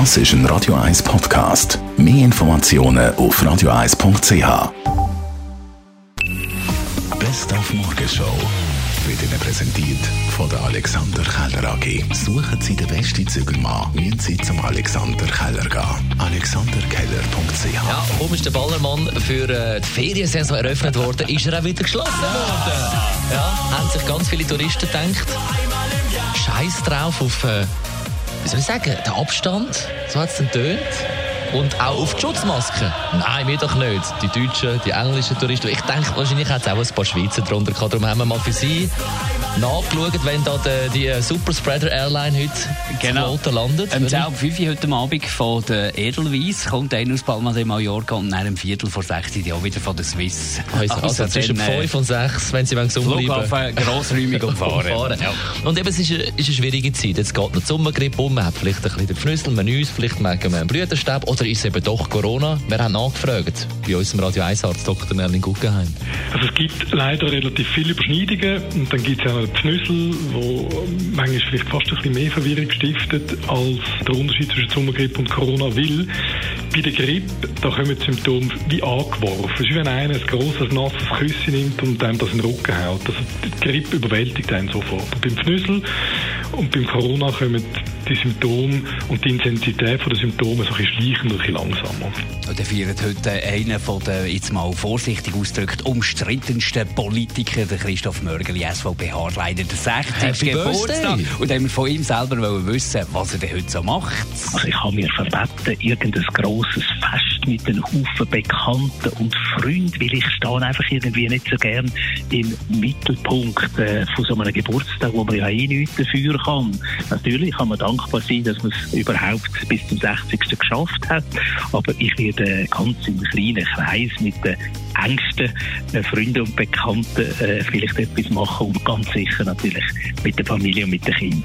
Das ist ein Radio 1 Podcast. Mehr Informationen auf radio1.ch. Best auf Morgenshow wird Ihnen präsentiert von der Alexander Keller AG. Suchen Sie den besten Zügelmann, müssen Sie zum Alexander Keller gehen. AlexanderKeller.ch Ja, warum ist der Ballermann für äh, die Feriensaison eröffnet worden? Ist er auch wieder geschlossen worden? Ja, haben sich ganz viele Touristen gedacht. Scheiß drauf auf, äh, wie soll ich sagen, den Abstand. So hat es dann tönt. Und auch auf die Schutzmasken. Nein, wir doch nicht. Die deutschen, die englischen Touristen. Ich denke, wahrscheinlich hat es auch ein paar Schweizer drunter gehabt. Darum haben wir mal für sie nachgeschaut, wenn da die, die Superspreader Airline heute Genau. Kloten landet. Um 10 Uhr 5 Uhr heute Abend von der Edelweiss kommt einer aus Palma de Mallorca und nach einem Viertel vor 6 Uhr wieder von der Swiss. Also, also zwischen dann, äh, 5 und 6, wenn sie gesund bleiben Flughafen grossräumig umfahren. umfahren. Ja. Und eben, es ist, eine, ist eine schwierige Zeit. Jetzt geht noch die Sommergrippe um, man hat vielleicht ein bisschen den Pfnüssel, man uns, vielleicht merken wir einen Blütenstab oder ist es eben doch Corona? Wir haben nachgefragt bei unserem Radio 1 Arzt Dr. Merlin Guggenheim. Also es gibt leider relativ viele Überschneidungen und dann gibt es auch noch den Pfnüssel, wo manchmal vielleicht fast ein bisschen mehr Verwirrung stiftet als der Unterschied zwischen Sommergrippe und Corona, weil bei der Grippe, da kommen die Symptome wie angeworfen. Es ist wie wenn einer ein grosses, nasses Küsschen nimmt und einem das in den Rücken haut. Also die Grippe überwältigt einen sofort. Und beim Pfnüssel und beim Corona kommen die Symptome und die Intensität der Symptome so ein bisschen schleichend und ein bisschen langsamer. Und der feiert heute einen von den, jetzt mal vorsichtig ausgedrückt, umstrittensten Politiker, der Christoph Mörgeli, SVP-Haarleiter, der 60. Happy Geburtstag. Birthday. Und haben wir von ihm selber wollen wissen, was er denn heute so macht. Also ich habe mir verbeten, irgendein grosses Fest mit einem Haufen Bekannten und Freunden, weil ich stehe einfach irgendwie nicht so gern im Mittelpunkt äh, von so einem Geburtstag, wo man ja eh nichts dafür kann. Natürlich kann man dankbar sein, dass man es überhaupt bis zum 60. geschafft hat, aber ich werde ganz im kleinen Kreis mit den engsten äh, Freunden und Bekannten äh, vielleicht etwas machen und ganz sicher natürlich mit der Familie und mit den Kindern.